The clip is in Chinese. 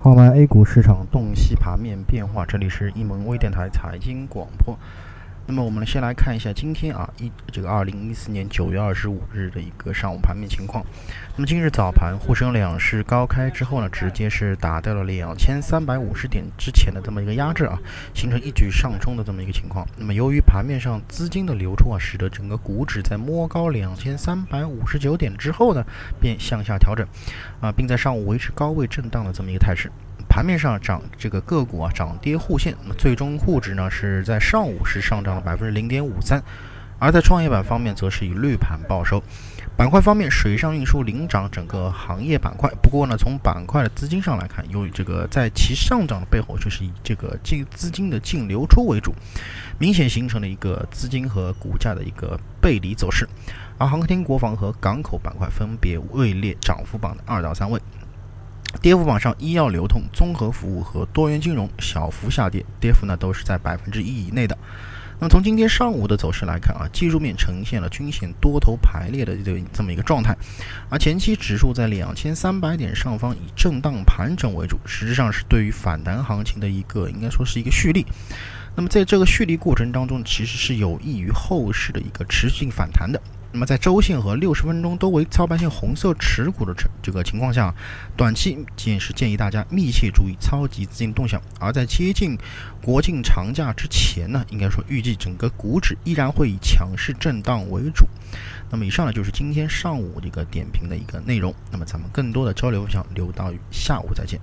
号脉 A 股市场洞悉盘面变化，这里是一盟微电台财经广播。那么我们先来看一下今天啊一这个二零一四年九月二十五日的一个上午盘面情况。那么今日早盘沪深两市高开之后呢，直接是打掉了两千三百五十点之前的这么一个压制啊，形成一举上冲的这么一个情况。那么由于盘面上资金的流出啊，使得整个股指在摸高两千三百五十九点之后呢，便向下调整啊，并在上午维持高位震荡的这么一个态势。盘面上涨这个个股啊涨跌互现，那么最终沪指呢是在上午是上涨了百分之零点五三，而在创业板方面则是以绿盘报收。板块方面，水上运输领涨整个行业板块。不过呢，从板块的资金上来看，由于这个在其上涨的背后，就是以这个净资金的净流出为主，明显形成了一个资金和股价的一个背离走势。而航天、国防和港口板块分别位列涨幅榜的二到三位。跌幅榜上，医药、流通、综合服务和多元金融小幅下跌，跌幅呢都是在百分之一以内的。那么从今天上午的走势来看啊，技术面呈现了均线多头排列的这这么一个状态，而前期指数在两千三百点上方以震荡盘整为主，实质上是对于反弹行情的一个应该说是一个蓄力。那么在这个蓄力过程当中，其实是有益于后市的一个持续性反弹的。那么在周线和六十分钟都为操盘线红色持股的这这个情况下，短期建议是建议大家密切注意超级资金动向。而在接近国庆长假之前呢，应该说预计整个股指依然会以强势震荡为主。那么以上呢就是今天上午这个点评的一个内容。那么咱们更多的交流分享留到下午再见。